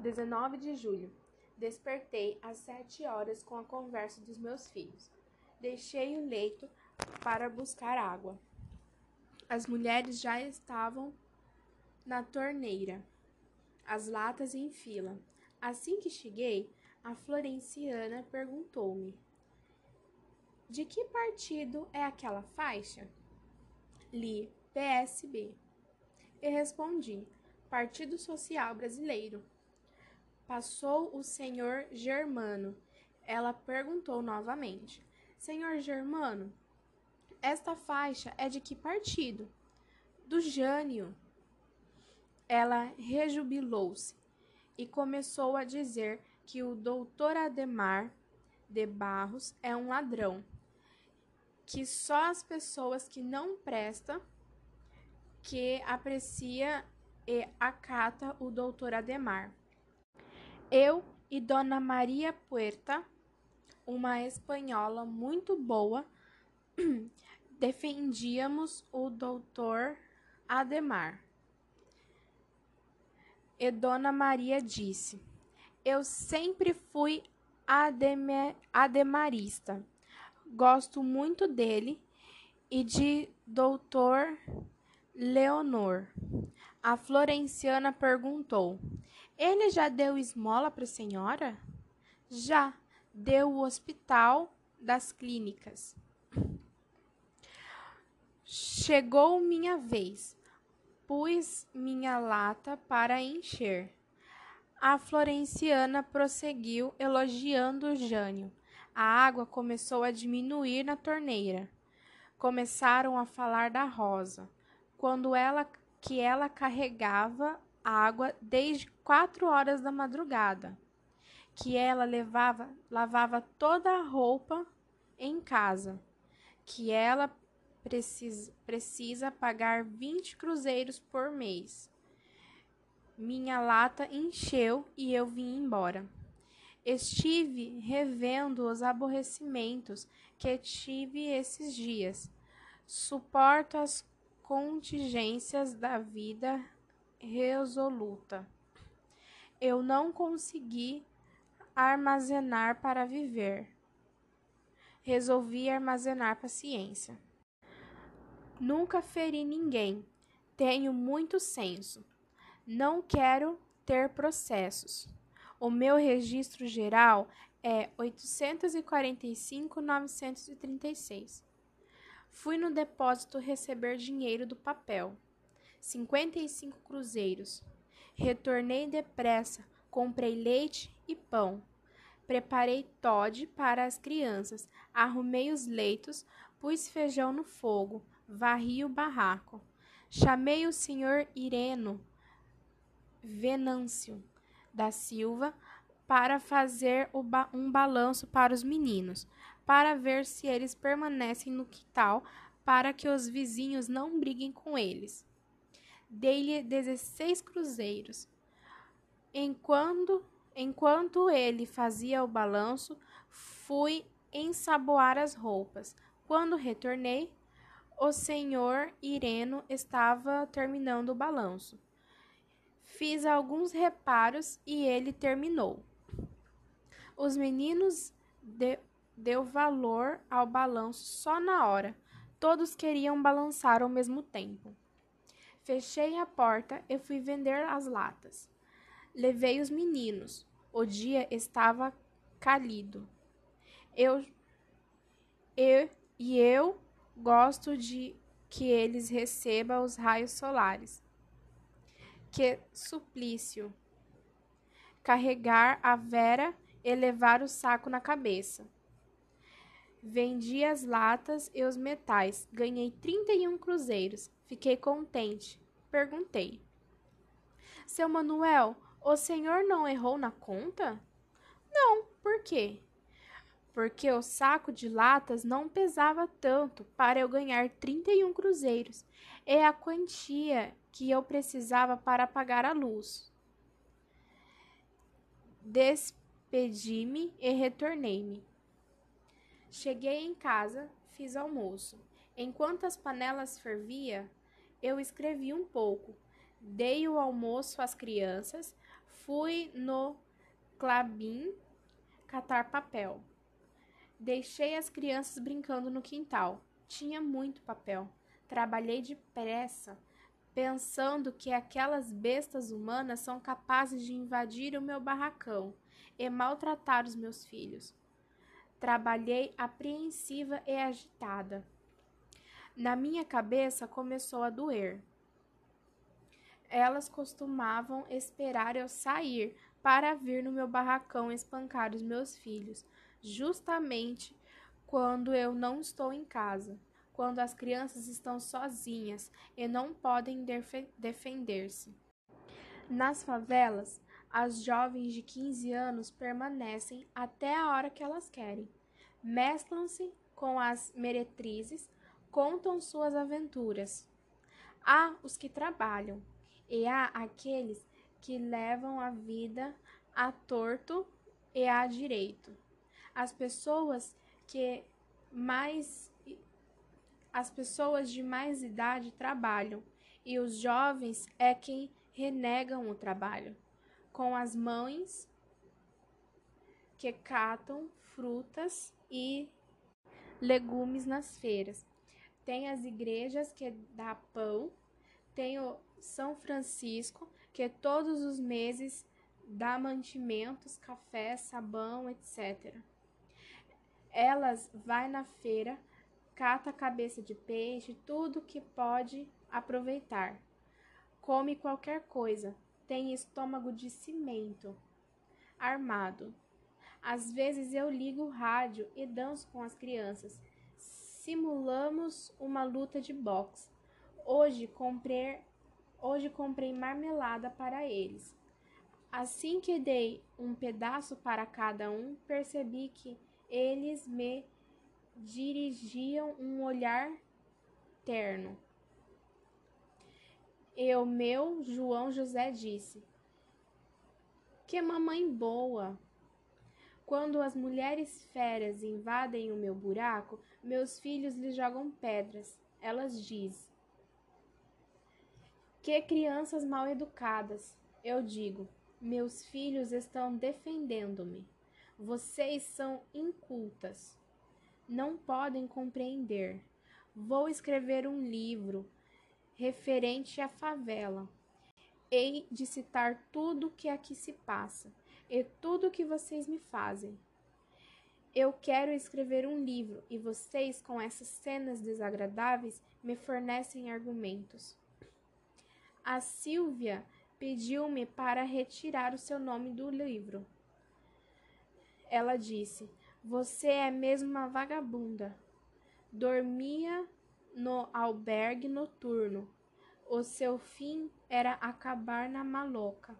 19 de julho. Despertei às sete horas com a conversa dos meus filhos. Deixei o leito para buscar água. As mulheres já estavam na torneira, as latas em fila. Assim que cheguei, a Florenciana perguntou-me: De que partido é aquela faixa? Li PSB. E respondi: Partido Social Brasileiro. Passou o senhor Germano. Ela perguntou novamente: Senhor Germano, esta faixa é de que partido? Do Jânio. Ela rejubilou-se e começou a dizer que o doutor Ademar de Barros é um ladrão, que só as pessoas que não prestam, que aprecia e acata o doutor Ademar. Eu e Dona Maria Puerta, uma espanhola muito boa, defendíamos o doutor Ademar. E Dona Maria disse: Eu sempre fui ademe, ademarista. Gosto muito dele e de doutor Leonor. A Florenciana perguntou: Ele já deu esmola para a senhora? Já, deu o hospital das clínicas. Chegou minha vez. Pus minha lata para encher. A Florenciana prosseguiu elogiando Jânio. A água começou a diminuir na torneira. Começaram a falar da Rosa, quando ela que ela carregava água desde quatro horas da madrugada, que ela levava, lavava toda a roupa em casa, que ela precisa, precisa pagar 20 cruzeiros por mês. Minha lata encheu e eu vim embora. Estive revendo os aborrecimentos que tive esses dias. Suporto as contingências da vida resoluta. Eu não consegui armazenar para viver. Resolvi armazenar paciência. Nunca feri ninguém. Tenho muito senso. Não quero ter processos. O meu registro geral é 845.936. Fui no depósito receber dinheiro do papel. 55 cruzeiros. Retornei depressa, comprei leite e pão. Preparei Todd para as crianças, arrumei os leitos, pus feijão no fogo, varri o barraco. Chamei o senhor Ireno Venâncio da Silva para fazer ba um balanço para os meninos, para ver se eles permanecem no quintal, para que os vizinhos não briguem com eles. Dei-lhe dezesseis cruzeiros. Enquanto, enquanto ele fazia o balanço, fui ensaboar as roupas. Quando retornei, o senhor Ireno estava terminando o balanço. Fiz alguns reparos e ele terminou. Os meninos de, deu valor ao balanço só na hora. Todos queriam balançar ao mesmo tempo. Fechei a porta e fui vender as latas. Levei os meninos. O dia estava cálido. Eu, eu e eu Gosto de que eles recebam os raios solares. Que suplício! Carregar a Vera e levar o saco na cabeça. Vendi as latas e os metais. Ganhei 31 cruzeiros. Fiquei contente. Perguntei: Seu Manuel, o senhor não errou na conta? Não, por quê? porque o saco de latas não pesava tanto para eu ganhar 31 cruzeiros, é a quantia que eu precisava para pagar a luz. Despedi-me e retornei-me. Cheguei em casa, fiz almoço. Enquanto as panelas fervia, eu escrevi um pouco. Dei o almoço às crianças, Fui no Clabin catar papel. Deixei as crianças brincando no quintal. Tinha muito papel. Trabalhei depressa, pensando que aquelas bestas humanas são capazes de invadir o meu barracão e maltratar os meus filhos. Trabalhei apreensiva e agitada. Na minha cabeça começou a doer. Elas costumavam esperar eu sair para vir no meu barracão espancar os meus filhos, justamente quando eu não estou em casa, quando as crianças estão sozinhas e não podem defender-se. Nas favelas, as jovens de 15 anos permanecem até a hora que elas querem. Mesclam-se com as meretrizes, contam suas aventuras. Há os que trabalham, e há aqueles que levam a vida a torto e a direito. As pessoas que mais as pessoas de mais idade trabalham e os jovens é quem renegam o trabalho. Com as mães que catam frutas e legumes nas feiras. Tem as igrejas que dá pão, tem o São Francisco que todos os meses dá mantimentos, café, sabão, etc. Elas vai na feira, cata cabeça de peixe, tudo que pode aproveitar. Come qualquer coisa, tem estômago de cimento, armado. Às vezes eu ligo o rádio e danço com as crianças. Simulamos uma luta de boxe. Hoje comprei Hoje comprei marmelada para eles. Assim que dei um pedaço para cada um, percebi que eles me dirigiam um olhar terno. E o meu João José disse: Que mamãe boa! Quando as mulheres férias invadem o meu buraco, meus filhos lhes jogam pedras. Elas dizem: que crianças mal educadas! Eu digo, meus filhos estão defendendo-me. Vocês são incultas. Não podem compreender. Vou escrever um livro referente à favela. Hei de citar tudo o que aqui se passa e tudo o que vocês me fazem. Eu quero escrever um livro e vocês, com essas cenas desagradáveis, me fornecem argumentos. A Silvia pediu-me para retirar o seu nome do livro. Ela disse: Você é mesmo uma vagabunda. Dormia no albergue noturno. O seu fim era acabar na maloca.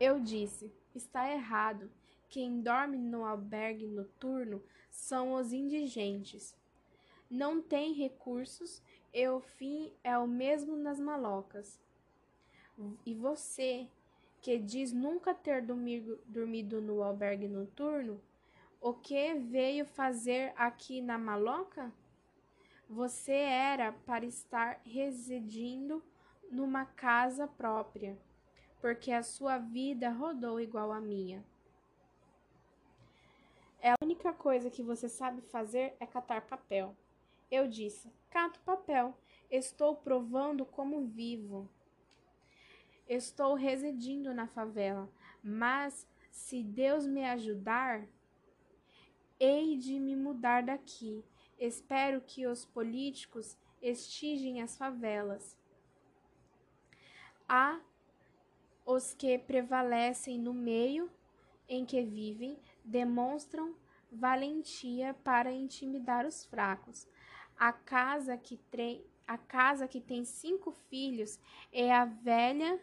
Eu disse: Está errado. Quem dorme no albergue noturno são os indigentes. Não tem recursos e o fim é o mesmo nas malocas. E você, que diz nunca ter dormido, no albergue noturno, o que veio fazer aqui na maloca? Você era para estar residindo numa casa própria, porque a sua vida rodou igual a minha. É a única coisa que você sabe fazer é catar papel. Eu disse: Cato papel. Estou provando como vivo. Estou residindo na favela, mas se Deus me ajudar, hei de me mudar daqui. Espero que os políticos extigem as favelas. Há os que prevalecem no meio em que vivem, demonstram valentia para intimidar os fracos. A casa que, a casa que tem cinco filhos é a velha,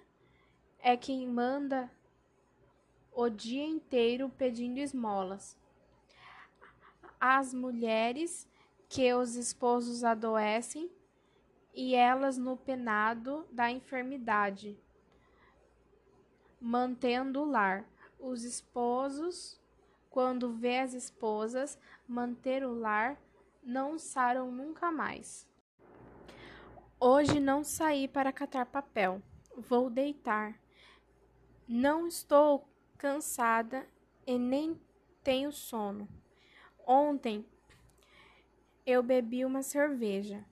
é quem manda o dia inteiro pedindo esmolas. As mulheres que os esposos adoecem e elas no penado da enfermidade, mantendo o lar. Os esposos, quando vê as esposas manter o lar, não saram nunca mais. Hoje não saí para catar papel. Vou deitar. Não estou cansada e nem tenho sono. Ontem eu bebi uma cerveja.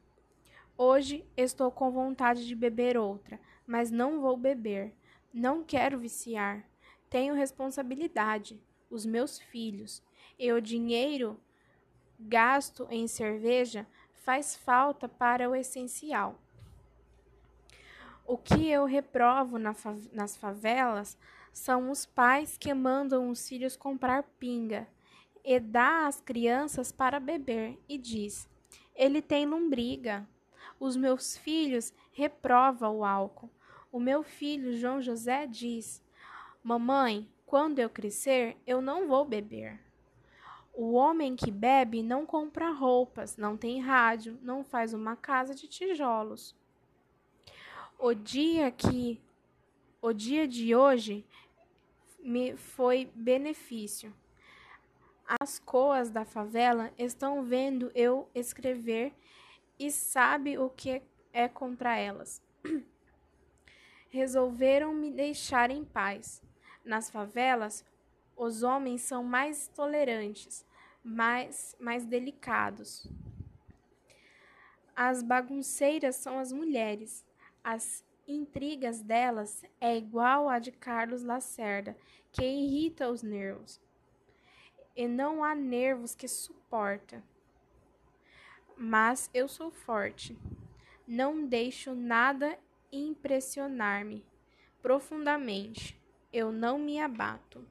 Hoje estou com vontade de beber outra, mas não vou beber. Não quero viciar. Tenho responsabilidade, os meus filhos. E o dinheiro gasto em cerveja faz falta para o essencial. O que eu reprovo na fa nas favelas são os pais que mandam os filhos comprar pinga e dá às crianças para beber e diz: Ele tem lombriga. Os meus filhos reprovam o álcool. O meu filho João José diz: Mamãe, quando eu crescer, eu não vou beber. O homem que bebe não compra roupas, não tem rádio, não faz uma casa de tijolos. O dia que o dia de hoje me foi benefício. As coas da favela estão vendo eu escrever e sabe o que é contra elas. Resolveram me deixar em paz. Nas favelas, os homens são mais tolerantes, mais, mais delicados. As bagunceiras são as mulheres. As intrigas delas é igual à de Carlos Lacerda, que irrita os nervos. E não há nervos que suporta. Mas eu sou forte. Não deixo nada impressionar-me profundamente. Eu não me abato.